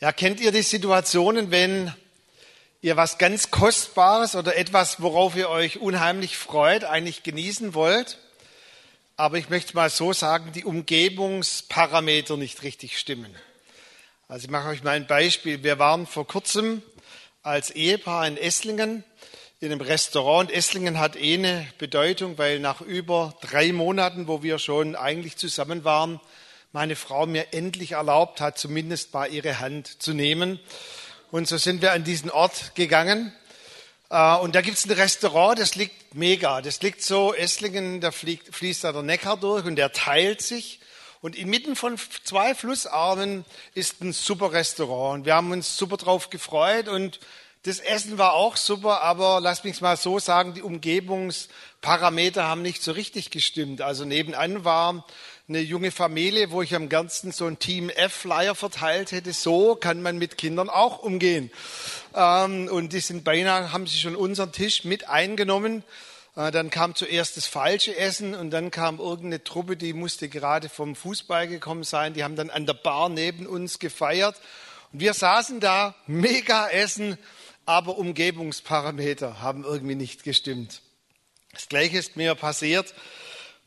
Ja, kennt ihr die Situationen, wenn ihr was ganz Kostbares oder etwas, worauf ihr euch unheimlich freut, eigentlich genießen wollt, aber ich möchte mal so sagen, die Umgebungsparameter nicht richtig stimmen. Also ich mache euch mal ein Beispiel. Wir waren vor kurzem als Ehepaar in Esslingen in einem Restaurant. Esslingen hat eh eine Bedeutung, weil nach über drei Monaten, wo wir schon eigentlich zusammen waren, meine Frau mir endlich erlaubt hat, zumindest mal ihre Hand zu nehmen. Und so sind wir an diesen Ort gegangen. Äh, und da gibt es ein Restaurant, das liegt mega. Das liegt so, Esslingen, da fliegt, fließt da der Neckar durch und der teilt sich. Und inmitten von zwei Flussarmen ist ein super Restaurant. Wir haben uns super drauf gefreut und das Essen war auch super, aber lass mich mal so sagen, die Umgebungsparameter haben nicht so richtig gestimmt. Also nebenan war eine junge Familie, wo ich am ganzen so ein Team F-Flyer verteilt hätte. So kann man mit Kindern auch umgehen. Ähm, und die sind beinahe, haben sie schon unseren Tisch mit eingenommen. Äh, dann kam zuerst das falsche Essen und dann kam irgendeine Truppe, die musste gerade vom Fußball gekommen sein. Die haben dann an der Bar neben uns gefeiert. Und wir saßen da, mega Essen, aber Umgebungsparameter haben irgendwie nicht gestimmt. Das Gleiche ist mir passiert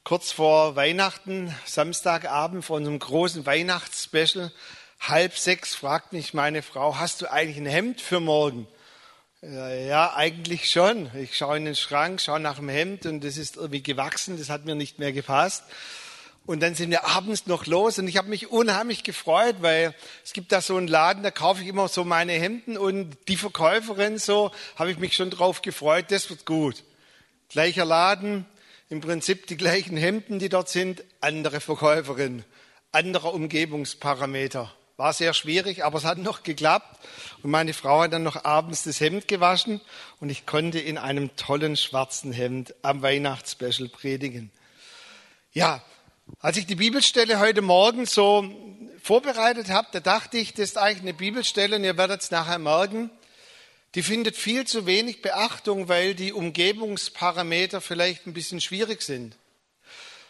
kurz vor Weihnachten, Samstagabend vor unserem großen Weihnachtsspecial, halb sechs fragt mich meine Frau, hast du eigentlich ein Hemd für morgen? Ja, eigentlich schon. Ich schaue in den Schrank, schaue nach dem Hemd und das ist irgendwie gewachsen, das hat mir nicht mehr gepasst. Und dann sind wir abends noch los und ich habe mich unheimlich gefreut, weil es gibt da so einen Laden, da kaufe ich immer so meine Hemden und die Verkäuferin so, habe ich mich schon drauf gefreut, das wird gut. Gleicher Laden, im Prinzip die gleichen Hemden, die dort sind, andere Verkäuferin, anderer Umgebungsparameter. War sehr schwierig, aber es hat noch geklappt. Und meine Frau hat dann noch abends das Hemd gewaschen und ich konnte in einem tollen schwarzen Hemd am Weihnachtsspecial predigen. Ja, als ich die Bibelstelle heute Morgen so vorbereitet habe, da dachte ich, das ist eigentlich eine Bibelstelle und ihr werdet es nachher merken, die findet viel zu wenig Beachtung, weil die Umgebungsparameter vielleicht ein bisschen schwierig sind.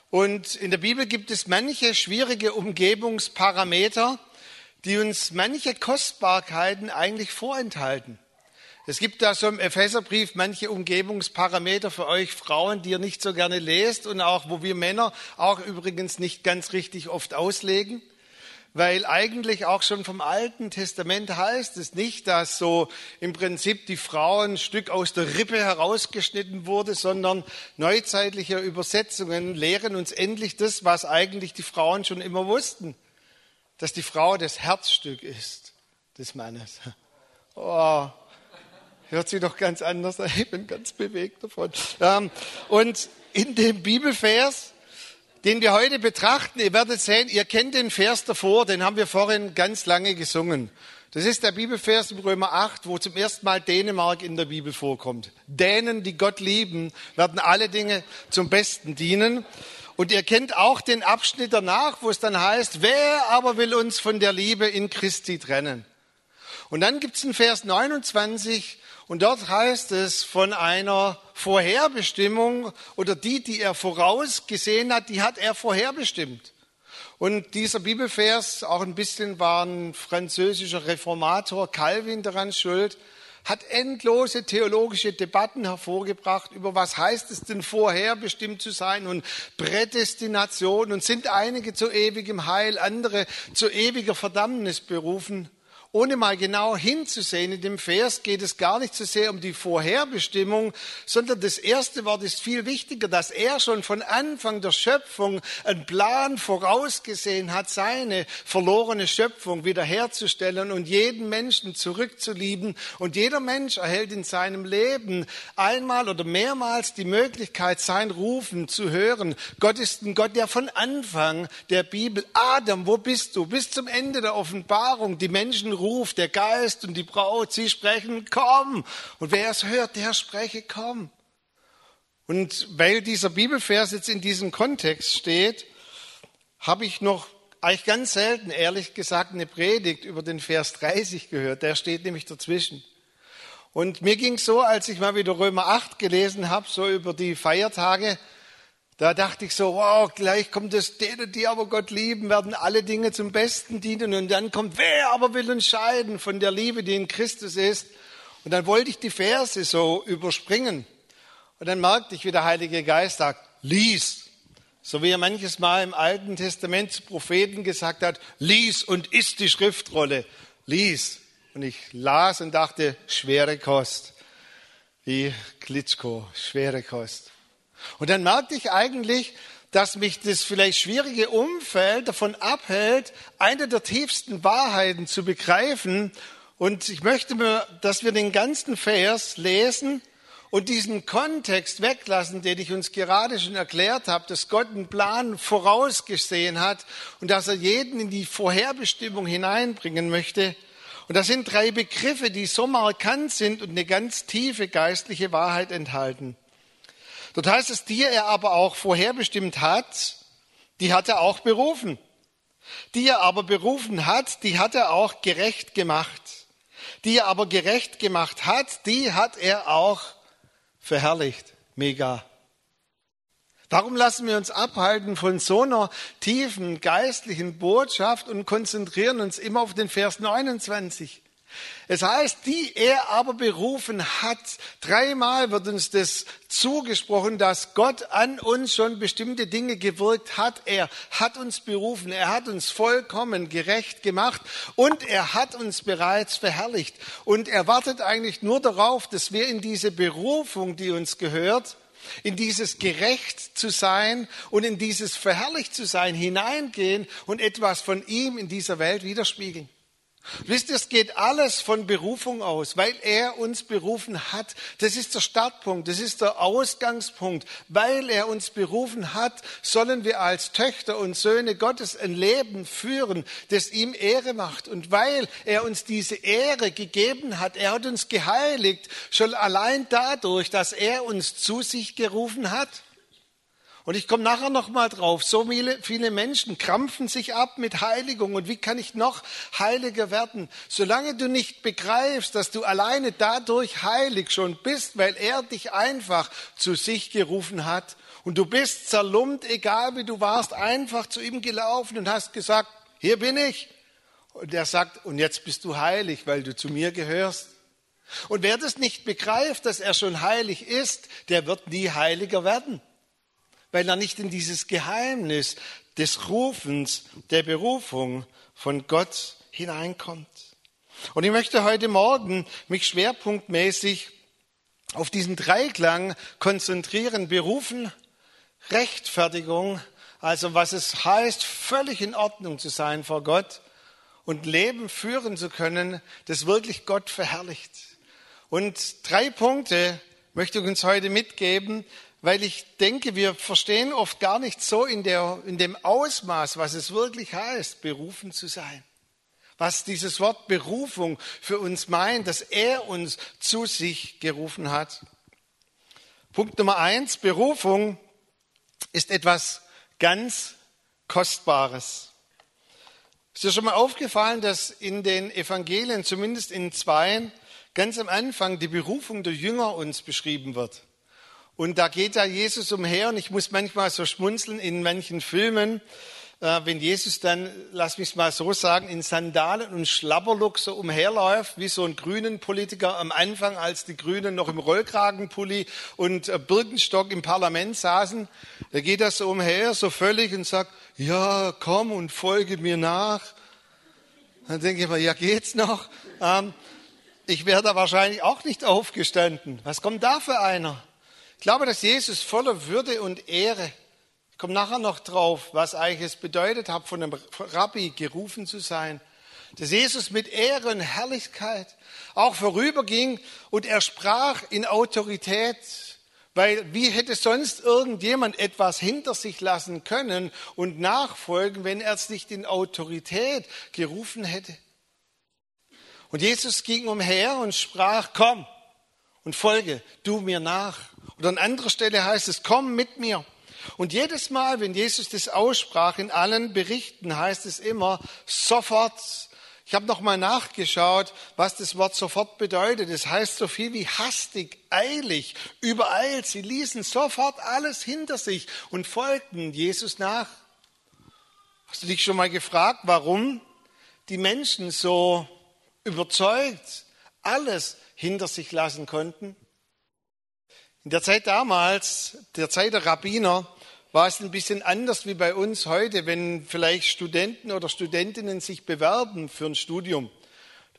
Und in der Bibel gibt es manche schwierige Umgebungsparameter, die uns manche Kostbarkeiten eigentlich vorenthalten. Es gibt da so im Epheserbrief manche Umgebungsparameter für euch Frauen, die ihr nicht so gerne lest und auch, wo wir Männer auch übrigens nicht ganz richtig oft auslegen weil eigentlich auch schon vom Alten Testament heißt es nicht, dass so im Prinzip die Frau ein Stück aus der Rippe herausgeschnitten wurde, sondern neuzeitliche Übersetzungen lehren uns endlich das, was eigentlich die Frauen schon immer wussten, dass die Frau das Herzstück ist des Mannes. Oh, hört sich doch ganz anders an. Ich bin ganz bewegt davon. Ähm, und in dem Bibelvers den wir heute betrachten, ihr werdet sehen, ihr kennt den Vers davor, den haben wir vorhin ganz lange gesungen. Das ist der Bibelvers im Römer 8, wo zum ersten Mal Dänemark in der Bibel vorkommt. Dänen, die Gott lieben, werden alle Dinge zum Besten dienen. Und ihr kennt auch den Abschnitt danach, wo es dann heißt, wer aber will uns von der Liebe in Christi trennen? Und dann gibt es in Vers 29, und dort heißt es von einer Vorherbestimmung oder die, die er vorausgesehen hat, die hat er vorherbestimmt. Und dieser Bibelvers, auch ein bisschen war ein französischer Reformator Calvin daran schuld, hat endlose theologische Debatten hervorgebracht über was heißt es denn vorherbestimmt zu sein und Prädestination und sind einige zu ewigem Heil, andere zu ewiger Verdammnis berufen ohne mal genau hinzusehen, in dem Vers geht es gar nicht so sehr um die Vorherbestimmung, sondern das erste Wort ist viel wichtiger, dass er schon von Anfang der Schöpfung einen Plan vorausgesehen hat, seine verlorene Schöpfung wiederherzustellen und jeden Menschen zurückzulieben. Und jeder Mensch erhält in seinem Leben einmal oder mehrmals die Möglichkeit, sein Rufen zu hören. Gott ist ein Gott, der von Anfang der Bibel, Adam, wo bist du? Bis zum Ende der Offenbarung die Menschen ruft, der Geist und die Braut, sie sprechen, komm. Und wer es hört, der spreche, komm. Und weil dieser Bibelvers jetzt in diesem Kontext steht, habe ich noch eigentlich ganz selten, ehrlich gesagt, eine Predigt über den Vers 30 gehört. Der steht nämlich dazwischen. Und mir ging so, als ich mal wieder Römer 8 gelesen habe, so über die Feiertage, Da dachte ich so, wow, gleich kommt es, denen, die aber Gott lieben, werden alle Dinge zum Besten dienen. Und dann kommt, wer aber will uns scheiden von der Liebe, die in Christus ist. Und dann wollte ich die Verse so überspringen. Und dann merkte ich, wie der Heilige Geist sagt, lies. So wie er manches Mal im Alten Testament zu Propheten gesagt hat, lies und isst die Schriftrolle. Lies. Und ich las und dachte, schwere Kost. Wie Klitschko, schwere Kost. Und dann merkte ich eigentlich, dass mich das vielleicht schwierige Umfeld davon abhält, eine der tiefsten Wahrheiten zu begreifen. Und ich möchte mir, dass wir den ganzen Vers lesen und diesen Kontext weglassen, den ich uns gerade schon erklärt habe, dass Gott einen Plan vorausgesehen hat und dass er jeden in die Vorherbestimmung hineinbringen möchte. Und das sind drei Begriffe, die so markant sind und eine ganz tiefe geistliche Wahrheit enthalten. Dort heißt es, die er aber auch vorherbestimmt hat, die hat er auch berufen. Die er aber berufen hat, die hat er auch gerecht gemacht. Die er aber gerecht gemacht hat, die hat er auch verherrlicht. Mega. Warum lassen wir uns abhalten von so einer tiefen geistlichen Botschaft und konzentrieren uns immer auf den Vers 29? Es heißt, die er aber berufen hat. Dreimal wird uns das zugesprochen, dass Gott an uns schon bestimmte Dinge gewirkt hat. Er hat uns berufen, er hat uns vollkommen gerecht gemacht und er hat uns bereits verherrlicht. Und er wartet eigentlich nur darauf, dass wir in diese Berufung, die uns gehört, in dieses gerecht zu sein und in dieses verherrlicht zu sein hineingehen und etwas von ihm in dieser Welt widerspiegeln. Wisst ihr, es geht alles von Berufung aus, weil er uns berufen hat. Das ist der Startpunkt, das ist der Ausgangspunkt. Weil er uns berufen hat, sollen wir als Töchter und Söhne Gottes ein Leben führen, das ihm Ehre macht. Und weil er uns diese Ehre gegeben hat, er hat uns geheiligt, schon allein dadurch, dass er uns zu sich gerufen hat. Und ich komme nachher noch mal drauf. So viele Menschen krampfen sich ab mit Heiligung. Und wie kann ich noch heiliger werden? Solange du nicht begreifst, dass du alleine dadurch heilig schon bist, weil er dich einfach zu sich gerufen hat. Und du bist zerlumpt, egal wie du warst, einfach zu ihm gelaufen und hast gesagt, hier bin ich. Und er sagt, und jetzt bist du heilig, weil du zu mir gehörst. Und wer das nicht begreift, dass er schon heilig ist, der wird nie heiliger werden weil er nicht in dieses Geheimnis des Rufens, der Berufung von Gott hineinkommt. Und ich möchte heute Morgen mich schwerpunktmäßig auf diesen Dreiklang konzentrieren. Berufen, Rechtfertigung, also was es heißt, völlig in Ordnung zu sein vor Gott und Leben führen zu können, das wirklich Gott verherrlicht. Und drei Punkte möchte ich uns heute mitgeben, weil ich denke, wir verstehen oft gar nicht so in, der, in dem Ausmaß, was es wirklich heißt, berufen zu sein. Was dieses Wort Berufung für uns meint, dass er uns zu sich gerufen hat. Punkt Nummer eins, Berufung ist etwas ganz Kostbares. Ist dir schon mal aufgefallen, dass in den Evangelien, zumindest in zwei, ganz am Anfang die Berufung der Jünger uns beschrieben wird? Und da geht ja Jesus umher und ich muss manchmal so schmunzeln in manchen Filmen, äh, wenn Jesus dann, lass mich mal so sagen, in Sandalen und Schlabberlook so umherläuft, wie so ein grünen Politiker am Anfang, als die Grünen noch im Rollkragenpulli und äh, Birkenstock im Parlament saßen. Da geht er so umher, so völlig und sagt, ja, komm und folge mir nach. Dann denke ich mir, ja, geht's noch? Ähm, ich wäre da wahrscheinlich auch nicht aufgestanden. Was kommt da für einer? Ich glaube, dass Jesus voller Würde und Ehre, ich komme nachher noch drauf, was eigentlich es bedeutet hat, von einem Rabbi gerufen zu sein, dass Jesus mit Ehre und Herrlichkeit auch vorüberging und er sprach in Autorität, weil wie hätte sonst irgendjemand etwas hinter sich lassen können und nachfolgen, wenn er es nicht in Autorität gerufen hätte? Und Jesus ging umher und sprach, komm und folge du mir nach. Oder an anderer Stelle heißt es, komm mit mir. Und jedes Mal, wenn Jesus das aussprach, in allen Berichten heißt es immer, sofort, Ich habe nochmal nachgeschaut, was das Wort sofort bedeutet. Es das heißt so viel wie hastig, eilig, übereilt. Sie ließen sofort alles hinter sich und folgten Jesus nach. Hast du dich schon mal gefragt, warum die Menschen so überzeugt alles hinter sich lassen konnten? In der Zeit damals, der Zeit der Rabbiner, war es ein bisschen anders wie bei uns heute, wenn vielleicht Studenten oder Studentinnen sich bewerben für ein Studium.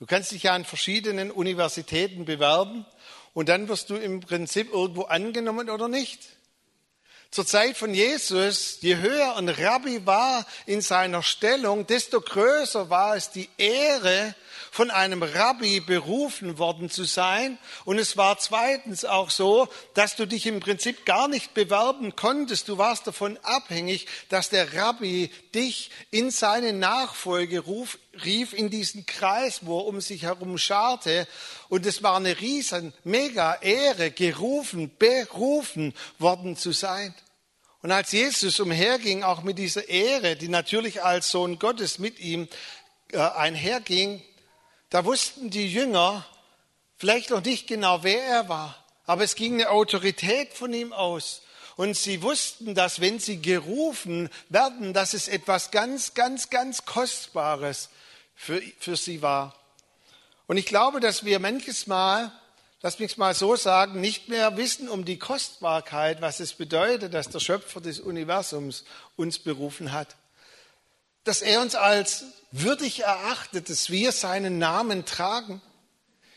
Du kannst dich ja an verschiedenen Universitäten bewerben und dann wirst du im Prinzip irgendwo angenommen oder nicht. Zur Zeit von Jesus, je höher ein Rabbi war in seiner Stellung, desto größer war es die Ehre, von einem Rabbi berufen worden zu sein. Und es war zweitens auch so, dass du dich im Prinzip gar nicht bewerben konntest. Du warst davon abhängig, dass der Rabbi dich in seine Nachfolge ruf, rief in diesen Kreis, wo er um sich herum scharte. Und es war eine riesen, mega Ehre, gerufen, berufen worden zu sein. Und als Jesus umherging, auch mit dieser Ehre, die natürlich als Sohn Gottes mit ihm äh, einherging, da wussten die Jünger vielleicht noch nicht genau, wer er war, aber es ging eine Autorität von ihm aus. Und sie wussten, dass wenn sie gerufen werden, dass es etwas ganz, ganz, ganz Kostbares für, für sie war. Und ich glaube, dass wir manches Mal, lass mich mal so sagen, nicht mehr wissen um die Kostbarkeit, was es bedeutet, dass der Schöpfer des Universums uns berufen hat dass er uns als würdig erachtet, dass wir seinen Namen tragen.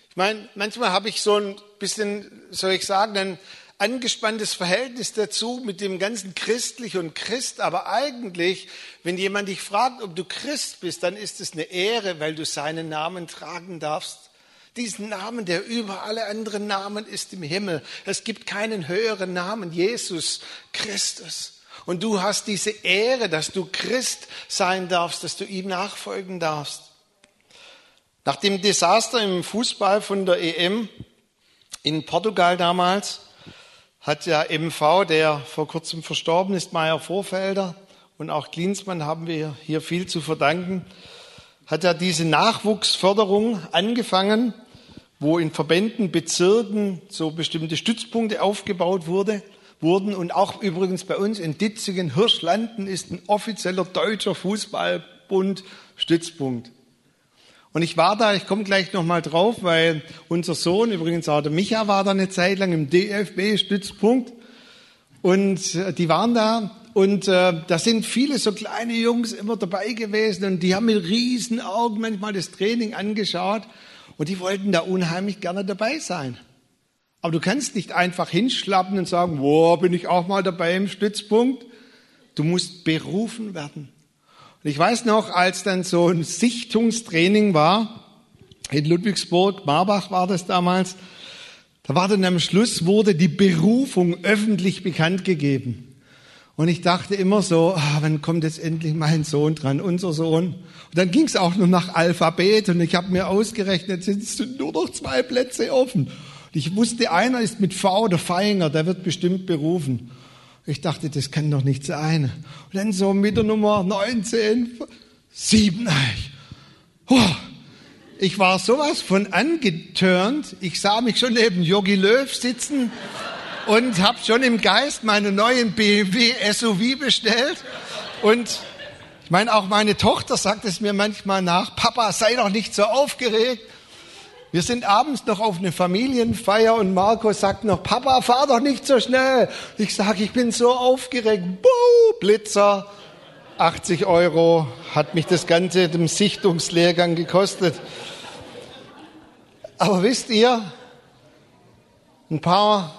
Ich meine, manchmal habe ich so ein bisschen, soll ich sagen, ein angespanntes Verhältnis dazu mit dem ganzen christlich und Christ. Aber eigentlich, wenn jemand dich fragt, ob du Christ bist, dann ist es eine Ehre, weil du seinen Namen tragen darfst. Diesen Namen, der über alle anderen Namen ist im Himmel. Es gibt keinen höheren Namen, Jesus Christus. Und du hast diese Ehre, dass du Christ sein darfst, dass du ihm nachfolgen darfst. Nach dem Desaster im Fußball von der EM in Portugal damals hat der MV, der vor kurzem verstorben ist, Meier Vorfelder und auch Klinsmann haben wir hier viel zu verdanken, hat er diese Nachwuchsförderung angefangen, wo in Verbänden, Bezirken so bestimmte Stützpunkte aufgebaut wurde wurden. Und auch übrigens bei uns in Ditzingen, Hirschlanden ist ein offizieller deutscher Fußballbund Stützpunkt. Und ich war da, ich komme gleich nochmal drauf, weil unser Sohn, übrigens auch der Micha, war da eine Zeit lang im DFB-Stützpunkt. Und äh, die waren da und äh, da sind viele so kleine Jungs immer dabei gewesen und die haben mit riesen Augen manchmal das Training angeschaut und die wollten da unheimlich gerne dabei sein. Aber du kannst nicht einfach hinschlappen und sagen, wo bin ich auch mal dabei im Stützpunkt. Du musst berufen werden. Und ich weiß noch, als dann so ein Sichtungstraining war, in Ludwigsburg, Marbach war das damals, da war dann am Schluss, wurde die Berufung öffentlich bekannt gegeben. Und ich dachte immer so, ah, wann kommt jetzt endlich mein Sohn dran, unser Sohn? Und dann ging es auch nur nach Alphabet und ich habe mir ausgerechnet, sind nur noch zwei Plätze offen. Ich wusste, einer ist mit V, der Feinger, der wird bestimmt berufen. Ich dachte, das kann doch nicht sein. Und dann so mit der Nummer 19, 7. Oh, ich war sowas von angeturnt. Ich sah mich schon neben Yogi Löw sitzen und habe schon im Geist meinen neuen BMW SUV bestellt. Und ich meine, auch meine Tochter sagt es mir manchmal nach, Papa, sei doch nicht so aufgeregt. Wir sind abends noch auf eine Familienfeier und Marco sagt noch, Papa, fahr doch nicht so schnell. Ich sage, ich bin so aufgeregt. Buh, Blitzer. 80 Euro hat mich das Ganze dem Sichtungslehrgang gekostet. Aber wisst ihr, ein paar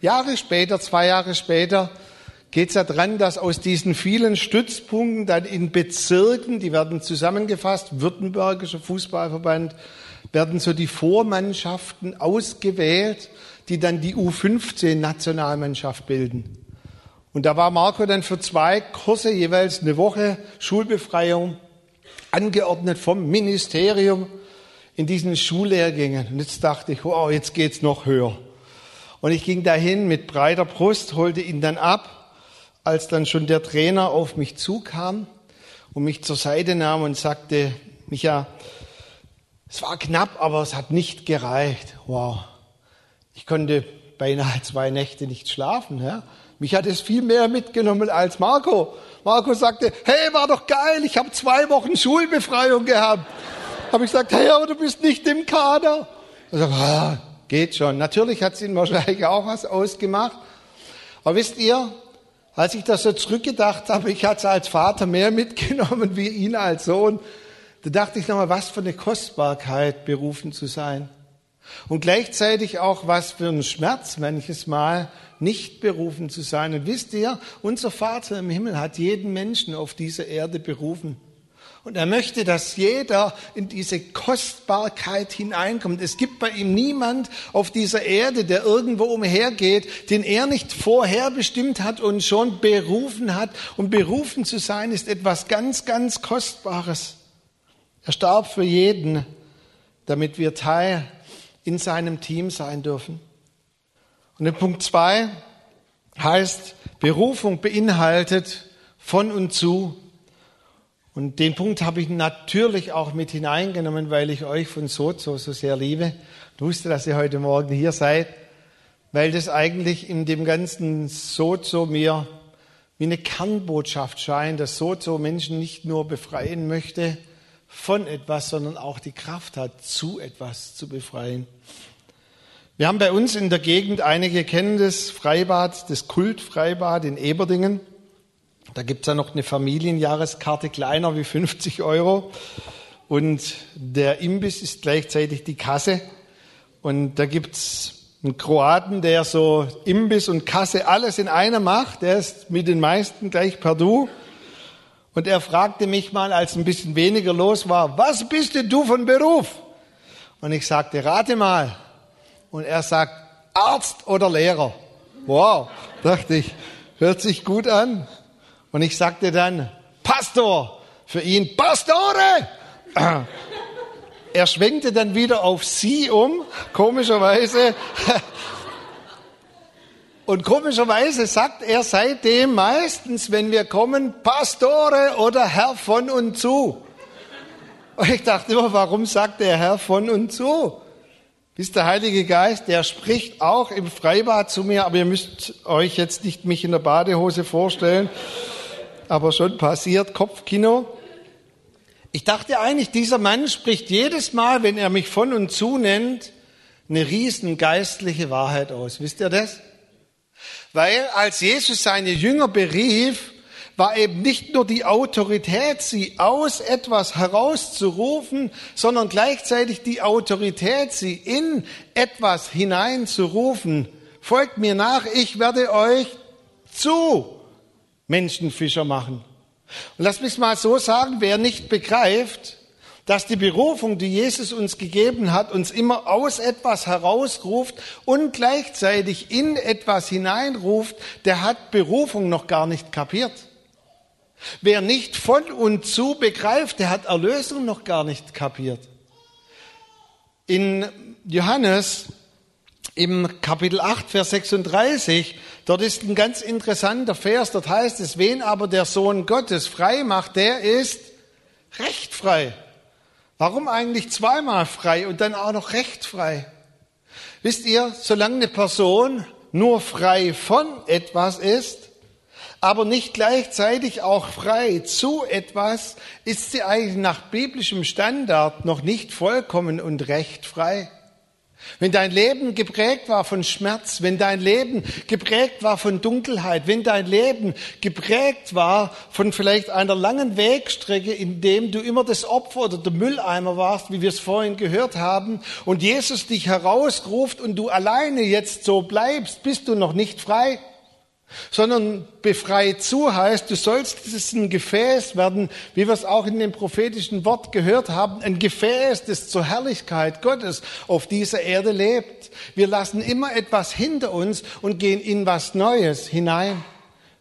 Jahre später, zwei Jahre später, geht es ja dran, dass aus diesen vielen Stützpunkten dann in Bezirken, die werden zusammengefasst, Württembergischer Fußballverband, werden so die Vormannschaften ausgewählt, die dann die U15-Nationalmannschaft bilden. Und da war Marco dann für zwei Kurse jeweils eine Woche Schulbefreiung angeordnet vom Ministerium in diesen Schullehrgängen. Und jetzt dachte ich, wow, jetzt geht's noch höher. Und ich ging dahin mit breiter Brust, holte ihn dann ab, als dann schon der Trainer auf mich zukam und mich zur Seite nahm und sagte, Micha, Es war knapp, aber es hat nicht gereicht. Wow. Ich konnte beinahe zwei Nächte nicht schlafen. Ja? Mich hat es viel mehr mitgenommen als Marco. Marco sagte, hey, war doch geil, ich habe zwei Wochen Schulbefreiung gehabt. Habe ich gesagt, hey, aber du bist nicht im Kader. Er sagt, ah, geht schon. Natürlich hat es ihn wahrscheinlich auch was ausgemacht. Aber wisst ihr, als ich das so zurückgedacht habe, ich hatte es als Vater mehr mitgenommen wie ihn als Sohn, da dachte ich nochmal, was für eine Kostbarkeit, berufen zu sein. Und gleichzeitig auch, was für ein Schmerz manches Mal, nicht berufen zu sein. Und wisst ihr, unser Vater im Himmel hat jeden Menschen auf dieser Erde berufen. Und er möchte, dass jeder in diese Kostbarkeit hineinkommt. Es gibt bei ihm niemand auf dieser Erde, der irgendwo umhergeht, den er nicht vorherbestimmt hat und schon berufen hat. Und berufen zu sein ist etwas ganz, ganz Kostbares. Er starb für jeden, damit wir Teil in seinem Team sein dürfen. Und in Punkt zwei heißt, Berufung beinhaltet von und zu. Und den Punkt habe ich natürlich auch mit hineingenommen, weil ich euch von Sozo so sehr liebe. Ich wusste, dass ihr heute Morgen hier seid, weil das eigentlich in dem ganzen Sozo mir wie eine Kernbotschaft scheint, dass Sozo Menschen nicht nur befreien möchte von etwas, sondern auch die Kraft hat, zu etwas zu befreien. Wir haben bei uns in der Gegend, einige kennen das Freibad, das Kultfreibad in Eberdingen. Da gibt's ja noch eine Familienjahreskarte kleiner wie 50 Euro. Und der Imbiss ist gleichzeitig die Kasse. Und da gibt's einen Kroaten, der so Imbiss und Kasse alles in einer macht. Der ist mit den meisten gleich per Du. Und er fragte mich mal, als ein bisschen weniger los war, was bist denn du von Beruf? Und ich sagte, rate mal und er sagt Arzt oder Lehrer. Wow, dachte ich, hört sich gut an. Und ich sagte dann Pastor, für ihn Pastore. Er schwenkte dann wieder auf sie um, komischerweise. Und komischerweise sagt er seitdem meistens, wenn wir kommen, Pastore oder Herr von und zu. Und ich dachte immer, warum sagt der Herr von und zu? ist der Heilige Geist, der spricht auch im Freibad zu mir, aber ihr müsst euch jetzt nicht mich in der Badehose vorstellen, aber schon passiert, Kopfkino. Ich dachte eigentlich, dieser Mann spricht jedes Mal, wenn er mich von und zu nennt, eine riesen geistliche Wahrheit aus. Wisst ihr das? Weil als Jesus seine Jünger berief, war eben nicht nur die Autorität, sie aus etwas herauszurufen, sondern gleichzeitig die Autorität, sie in etwas hineinzurufen. Folgt mir nach, ich werde euch zu Menschenfischer machen. Und lass mich mal so sagen, wer nicht begreift, dass die Berufung, die Jesus uns gegeben hat, uns immer aus etwas herausruft und gleichzeitig in etwas hineinruft, der hat Berufung noch gar nicht kapiert. Wer nicht von und zu begreift, der hat Erlösung noch gar nicht kapiert. In Johannes im Kapitel 8, Vers 36, dort ist ein ganz interessanter Vers, dort heißt es, wen aber der Sohn Gottes frei macht, der ist recht frei. Warum eigentlich zweimal frei und dann auch noch recht frei? Wisst ihr, solange eine Person nur frei von etwas ist, aber nicht gleichzeitig auch frei zu etwas, ist sie eigentlich nach biblischem Standard noch nicht vollkommen und recht frei. Wenn dein Leben geprägt war von Schmerz, wenn dein Leben geprägt war von Dunkelheit, wenn dein Leben geprägt war von vielleicht einer langen Wegstrecke, in dem du immer das Opfer oder der Mülleimer warst, wie wir es vorhin gehört haben, und Jesus dich herausruft und du alleine jetzt so bleibst, bist du noch nicht frei sondern befreit zu heißt, du sollst ein Gefäß werden, wie wir es auch in dem prophetischen Wort gehört haben, ein Gefäß, das zur Herrlichkeit Gottes auf dieser Erde lebt. Wir lassen immer etwas hinter uns und gehen in was Neues hinein.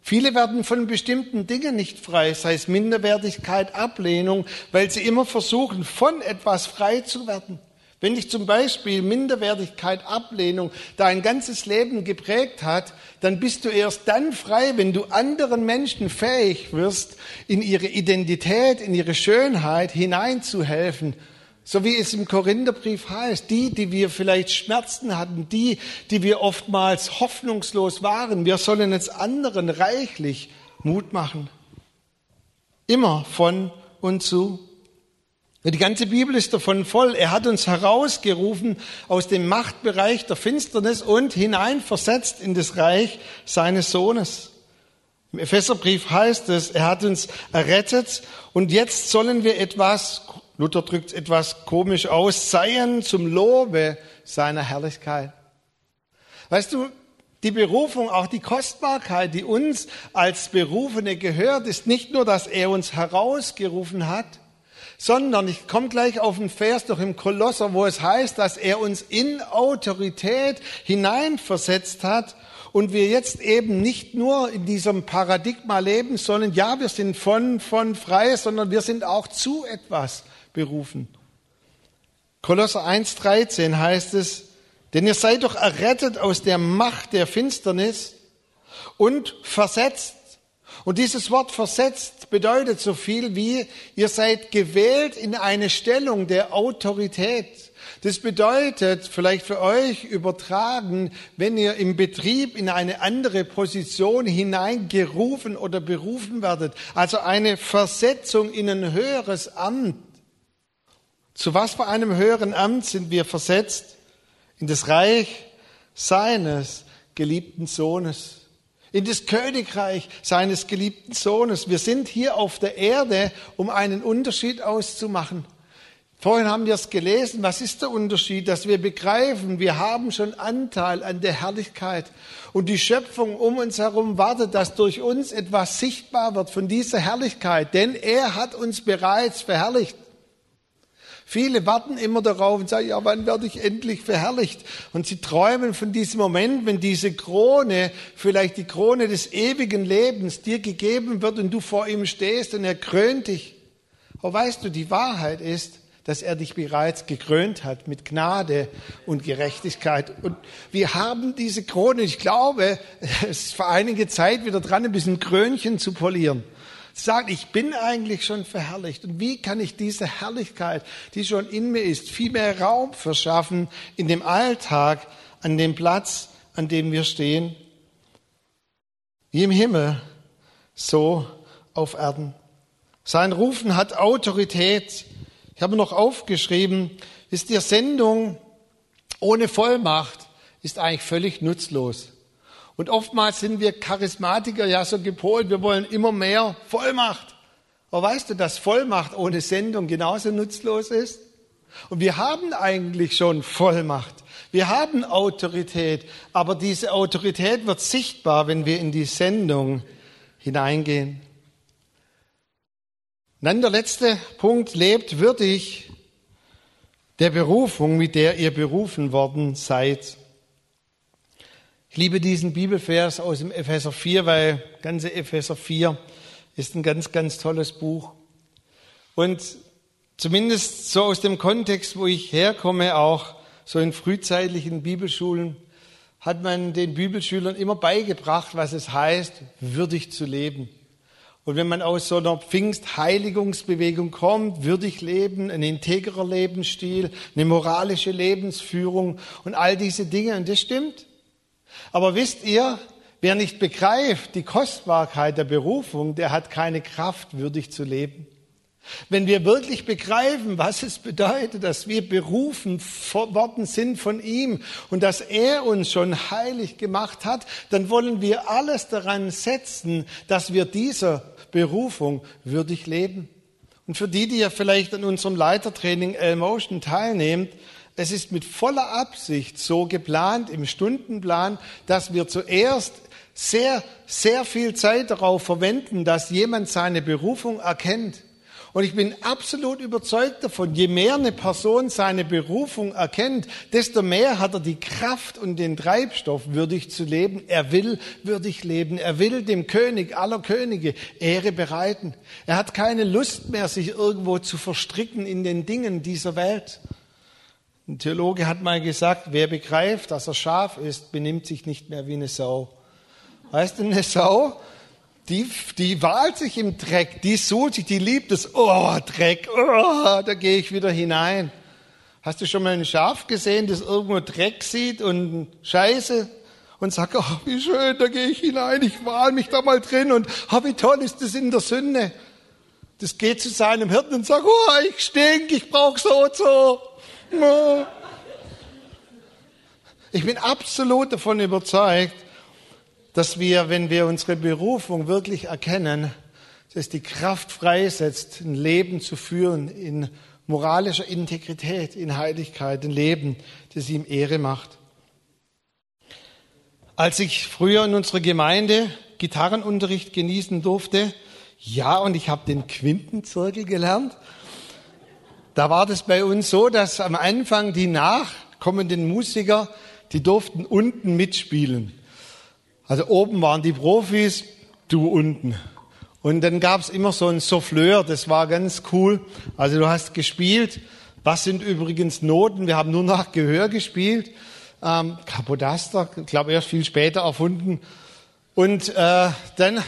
Viele werden von bestimmten Dingen nicht frei, sei es Minderwertigkeit, Ablehnung, weil sie immer versuchen, von etwas frei zu werden. Wenn dich zum Beispiel Minderwertigkeit, Ablehnung dein ganzes Leben geprägt hat, dann bist du erst dann frei, wenn du anderen Menschen fähig wirst, in ihre Identität, in ihre Schönheit hineinzuhelfen, So wie es im Korintherbrief heißt, die, die wir vielleicht Schmerzen hatten, die, die wir oftmals hoffnungslos waren, wir sollen jetzt anderen reichlich Mut machen. Immer von und zu. Die ganze Bibel ist davon voll. Er hat uns herausgerufen aus dem Machtbereich der Finsternis und hineinversetzt in das Reich seines Sohnes. Im Epheserbrief heißt es, er hat uns errettet und jetzt sollen wir etwas, Luther drückt etwas komisch aus, seien zum Lobe seiner Herrlichkeit. Weißt du, die Berufung, auch die Kostbarkeit, die uns als Berufene gehört, ist nicht nur, dass er uns herausgerufen hat, sondern ich komme gleich auf einen Vers durch im Kolosser, wo es heißt, dass er uns in Autorität hineinversetzt hat und wir jetzt eben nicht nur in diesem Paradigma leben, sondern ja, wir sind von, von frei, sondern wir sind auch zu etwas berufen. Kolosser 1,13 heißt es, denn ihr seid doch errettet aus der Macht der Finsternis und versetzt und dieses Wort versetzt bedeutet so viel wie, ihr seid gewählt in eine Stellung der Autorität. Das bedeutet vielleicht für euch übertragen, wenn ihr im Betrieb in eine andere Position hineingerufen oder berufen werdet, also eine Versetzung in ein höheres Amt. Zu was für einem höheren Amt sind wir versetzt? In das Reich seines geliebten Sohnes in das Königreich seines geliebten Sohnes. Wir sind hier auf der Erde, um einen Unterschied auszumachen. Vorhin haben wir es gelesen. Was ist der Unterschied? Dass wir begreifen, wir haben schon Anteil an der Herrlichkeit. Und die Schöpfung um uns herum wartet, dass durch uns etwas sichtbar wird von dieser Herrlichkeit. Denn er hat uns bereits verherrlicht. Viele warten immer darauf und sagen, ja, wann werde ich endlich verherrlicht? Und sie träumen von diesem Moment, wenn diese Krone, vielleicht die Krone des ewigen Lebens dir gegeben wird und du vor ihm stehst und er krönt dich. Aber weißt du, die Wahrheit ist, dass er dich bereits gekrönt hat mit Gnade und Gerechtigkeit. Und wir haben diese Krone. Ich glaube, es ist vor einige Zeit wieder dran, ein bisschen Krönchen zu polieren sagt, ich bin eigentlich schon verherrlicht. Und wie kann ich diese Herrlichkeit, die schon in mir ist, viel mehr Raum verschaffen in dem Alltag, an dem Platz, an dem wir stehen? Wie im Himmel, so auf Erden. Sein Rufen hat Autorität. Ich habe noch aufgeschrieben, ist die Sendung ohne Vollmacht ist eigentlich völlig nutzlos. Und oftmals sind wir Charismatiker ja so gepolt, wir wollen immer mehr Vollmacht. Aber weißt du, dass Vollmacht ohne Sendung genauso nutzlos ist? Und wir haben eigentlich schon Vollmacht. Wir haben Autorität, aber diese Autorität wird sichtbar, wenn wir in die Sendung hineingehen. dann der letzte Punkt, lebt würdig der Berufung, mit der ihr berufen worden seid. Ich liebe diesen Bibelvers aus dem Epheser 4, weil ganze Epheser 4 ist ein ganz, ganz tolles Buch. Und zumindest so aus dem Kontext, wo ich herkomme, auch so in frühzeitlichen Bibelschulen, hat man den Bibelschülern immer beigebracht, was es heißt, würdig zu leben. Und wenn man aus so einer Pfingstheiligungsbewegung kommt, würdig leben, ein integrer Lebensstil, eine moralische Lebensführung und all diese Dinge, und das stimmt. Aber wisst ihr, wer nicht begreift die Kostbarkeit der Berufung, der hat keine Kraft, würdig zu leben. Wenn wir wirklich begreifen, was es bedeutet, dass wir berufen worden sind von ihm und dass er uns schon heilig gemacht hat, dann wollen wir alles daran setzen, dass wir dieser Berufung würdig leben. Und für die, die ja vielleicht an unserem Leitertraining L-Motion teilnehmen, es ist mit voller Absicht so geplant im Stundenplan, dass wir zuerst sehr, sehr viel Zeit darauf verwenden, dass jemand seine Berufung erkennt. Und ich bin absolut überzeugt davon, je mehr eine Person seine Berufung erkennt, desto mehr hat er die Kraft und den Treibstoff, würdig zu leben. Er will würdig leben. Er will dem König aller Könige Ehre bereiten. Er hat keine Lust mehr, sich irgendwo zu verstricken in den Dingen dieser Welt. Ein Theologe hat mal gesagt, wer begreift, dass er Schaf ist, benimmt sich nicht mehr wie eine Sau. Weißt du, eine Sau, die, die wahlt sich im Dreck, die sucht sich, die liebt es. Oh, Dreck, oh, da gehe ich wieder hinein. Hast du schon mal ein Schaf gesehen, das irgendwo Dreck sieht und Scheiße und sagt, oh, wie schön, da gehe ich hinein, ich wahl mich da mal drin und oh, wie toll ist das in der Sünde. Das geht zu seinem Hirten und sagt, oh, ich stink, ich brauche so und so. Ich bin absolut davon überzeugt, dass wir, wenn wir unsere Berufung wirklich erkennen, dass die Kraft freisetzt, ein Leben zu führen in moralischer Integrität, in Heiligkeit, ein Leben, das ihm Ehre macht. Als ich früher in unserer Gemeinde Gitarrenunterricht genießen durfte, ja, und ich habe den Quintenzirkel gelernt, da war das bei uns so, dass am Anfang die nachkommenden Musiker, die durften unten mitspielen. Also oben waren die Profis, du unten. Und dann gab's immer so ein Souffleur, das war ganz cool. Also du hast gespielt. Was sind übrigens Noten? Wir haben nur nach Gehör gespielt. Ähm, Capodaster, ich glaube erst viel später erfunden. Und äh, dann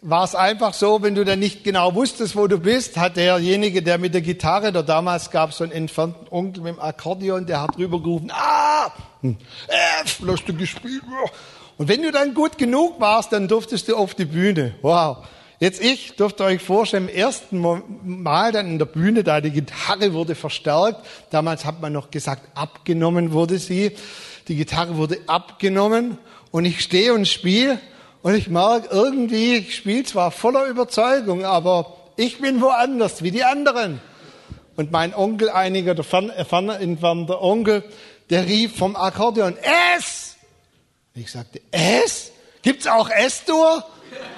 war es einfach so, wenn du dann nicht genau wusstest, wo du bist, hat derjenige, der mit der Gitarre, oder damals gab es so einen entfernten Onkel mit dem Akkordeon, der hat drüber gerufen, ah, hm, F, hast du gespielt. Und wenn du dann gut genug warst, dann durftest du auf die Bühne. Wow. Jetzt ich durfte euch vorstellen, im ersten Mal dann in der Bühne, da die Gitarre wurde verstärkt. Damals hat man noch gesagt, abgenommen wurde sie. Die Gitarre wurde abgenommen und ich stehe und spiele und ich merke irgendwie, ich spiele zwar voller Überzeugung, aber ich bin woanders wie die anderen. Und mein Onkel, einiger der fern, fern entfernter Onkel, der rief vom Akkordeon, es! Ich sagte, S? Gibt's auch S-Dur?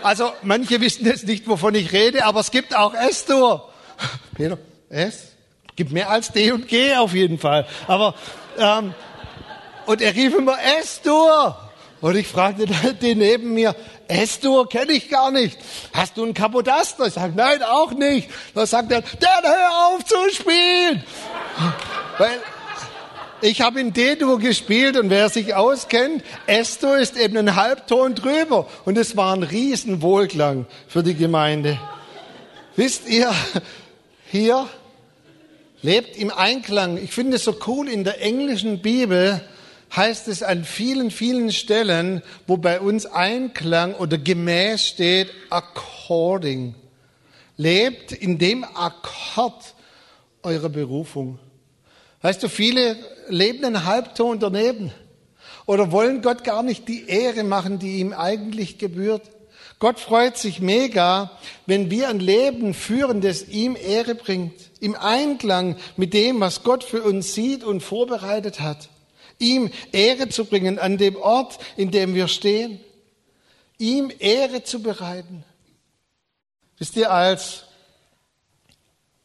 Also manche wissen jetzt nicht, wovon ich rede, aber es gibt auch S-Dur. Peter, S? Gibt mehr als D und G auf jeden Fall. Aber ähm, und er rief immer S-Dur. Und ich fragte den neben mir, S-Dur kenne ich gar nicht. Hast du einen Kapodaster? Ich sage, nein, auch nicht. Da sagt er, dann hör auf zu spielen. Weil ich habe in D-Dur gespielt und wer sich auskennt, S-Dur ist eben ein Halbton drüber und es war ein Riesenwohlklang für die Gemeinde. Wisst ihr, hier lebt im Einklang. Ich finde es so cool, in der englischen Bibel heißt es an vielen, vielen Stellen, wo bei uns Einklang oder gemäß steht, according. Lebt in dem Akkord eurer Berufung. Weißt du, viele leben einen Halbton daneben oder wollen Gott gar nicht die Ehre machen, die ihm eigentlich gebührt. Gott freut sich mega, wenn wir ein Leben führen, das ihm Ehre bringt, im Einklang mit dem, was Gott für uns sieht und vorbereitet hat. Ihm Ehre zu bringen an dem Ort, in dem wir stehen. Ihm Ehre zu bereiten. Wisst ihr, als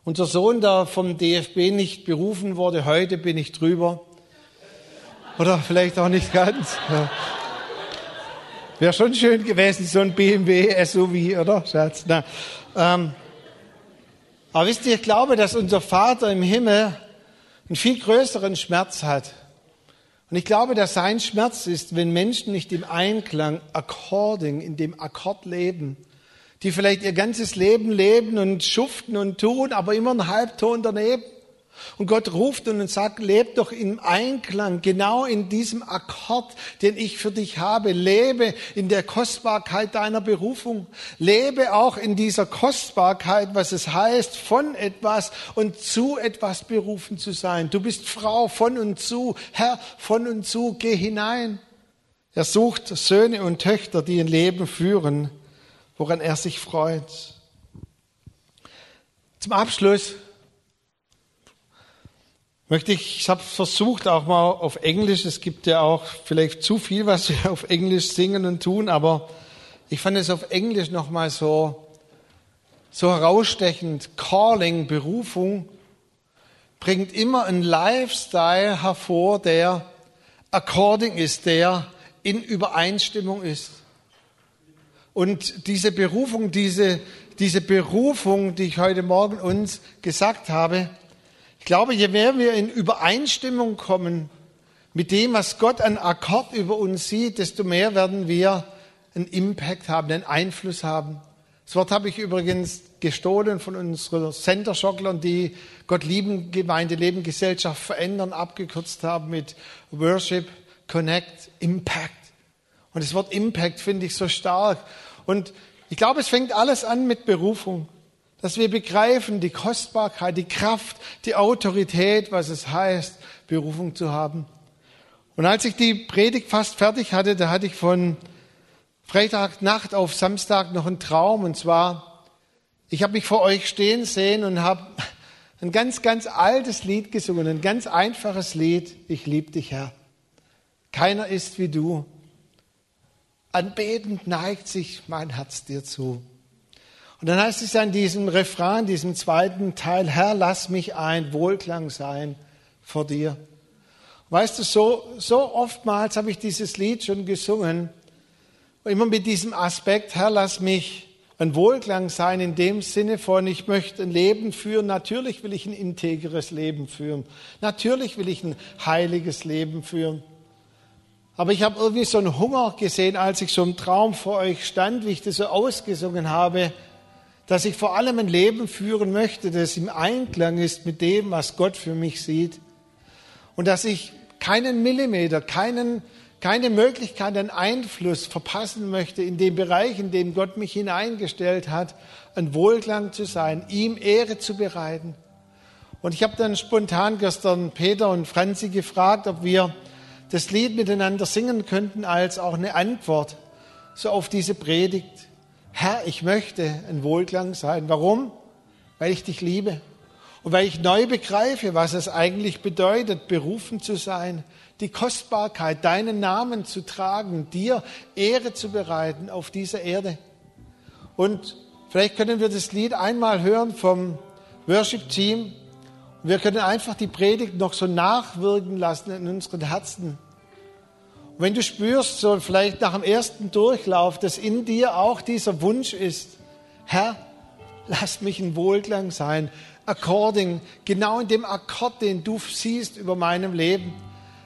unser Sohn, der vom DFB nicht berufen wurde, heute bin ich drüber. Oder vielleicht auch nicht ganz. Wäre schon schön gewesen, so ein BMW SUV, oder, Schatz? Na, ähm, aber wisst ihr, ich glaube, dass unser Vater im Himmel einen viel größeren Schmerz hat. Und ich glaube, dass sein Schmerz ist, wenn Menschen nicht im Einklang, according, in dem Akkord leben, die vielleicht ihr ganzes Leben leben und schuften und tun, aber immer einen Halbton daneben. Und Gott ruft und sagt, leb doch im Einklang, genau in diesem Akkord, den ich für dich habe. Lebe in der Kostbarkeit deiner Berufung. Lebe auch in dieser Kostbarkeit, was es heißt, von etwas und zu etwas berufen zu sein. Du bist Frau von und zu, Herr von und zu, geh hinein. Er sucht Söhne und Töchter, die ein Leben führen, woran er sich freut. Zum Abschluss möchte ich, ich habe versucht auch mal auf Englisch, es gibt ja auch vielleicht zu viel, was wir auf Englisch singen und tun, aber ich fand es auf Englisch nochmal so, so herausstechend. Calling, Berufung, bringt immer einen Lifestyle hervor, der according ist, der in Übereinstimmung ist. Und diese Berufung, diese, diese Berufung, die ich heute Morgen uns gesagt habe, ich glaube, je mehr wir in Übereinstimmung kommen mit dem, was Gott an Akkord über uns sieht, desto mehr werden wir einen Impact haben, einen Einfluss haben. Das Wort habe ich übrigens gestohlen von unserer Center-Schocklern, die Gott lieben Gemeinde, Leben, Gesellschaft verändern, abgekürzt haben mit Worship, Connect, Impact. Und das Wort Impact finde ich so stark. Und ich glaube, es fängt alles an mit Berufung. Dass wir begreifen die Kostbarkeit, die Kraft, die Autorität, was es heißt, Berufung zu haben. Und als ich die Predigt fast fertig hatte, da hatte ich von Freitagnacht auf Samstag noch einen Traum. Und zwar, ich habe mich vor euch stehen sehen und habe ein ganz, ganz altes Lied gesungen, ein ganz einfaches Lied. Ich liebe dich, Herr. Keiner ist wie du. Anbetend neigt sich mein Herz dir zu. Und dann heißt es an diesem Refrain, diesem zweiten Teil, Herr, lass mich ein Wohlklang sein vor dir. Weißt du, so, so oftmals habe ich dieses Lied schon gesungen, immer mit diesem Aspekt, Herr, lass mich ein Wohlklang sein in dem Sinne von, ich möchte ein Leben führen. Natürlich will ich ein integres Leben führen. Natürlich will ich ein heiliges Leben führen. Aber ich habe irgendwie so einen Hunger gesehen, als ich so im Traum vor euch stand, wie ich das so ausgesungen habe, dass ich vor allem ein Leben führen möchte, das im Einklang ist mit dem, was Gott für mich sieht. Und dass ich keinen Millimeter, keinen, keine Möglichkeit, einen Einfluss verpassen möchte in dem Bereich, in dem Gott mich hineingestellt hat, ein Wohlklang zu sein, ihm Ehre zu bereiten. Und ich habe dann spontan gestern Peter und Franzi gefragt, ob wir das Lied miteinander singen könnten als auch eine Antwort so auf diese Predigt. Herr, ich möchte ein Wohlklang sein. Warum? Weil ich dich liebe. Und weil ich neu begreife, was es eigentlich bedeutet, berufen zu sein, die Kostbarkeit, deinen Namen zu tragen, dir Ehre zu bereiten auf dieser Erde. Und vielleicht können wir das Lied einmal hören vom Worship-Team. Wir können einfach die Predigt noch so nachwirken lassen in unseren Herzen. Wenn du spürst, so vielleicht nach dem ersten Durchlauf, dass in dir auch dieser Wunsch ist, Herr, lass mich ein Wohlklang sein, according, genau in dem Akkord, den du siehst über meinem Leben,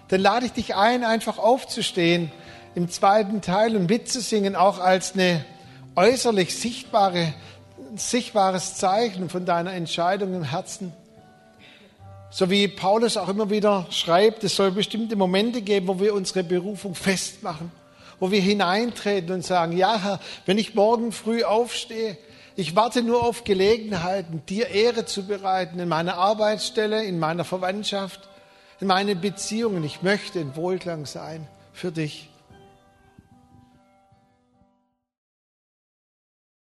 dann lade ich dich ein, einfach aufzustehen im zweiten Teil und mitzusingen, auch als eine äußerlich sichtbare, sichtbares Zeichen von deiner Entscheidung im Herzen. So wie Paulus auch immer wieder schreibt, es soll bestimmte Momente geben, wo wir unsere Berufung festmachen, wo wir hineintreten und sagen, ja Herr, wenn ich morgen früh aufstehe, ich warte nur auf Gelegenheiten, dir Ehre zu bereiten in meiner Arbeitsstelle, in meiner Verwandtschaft, in meinen Beziehungen. Ich möchte in Wohlklang sein für dich.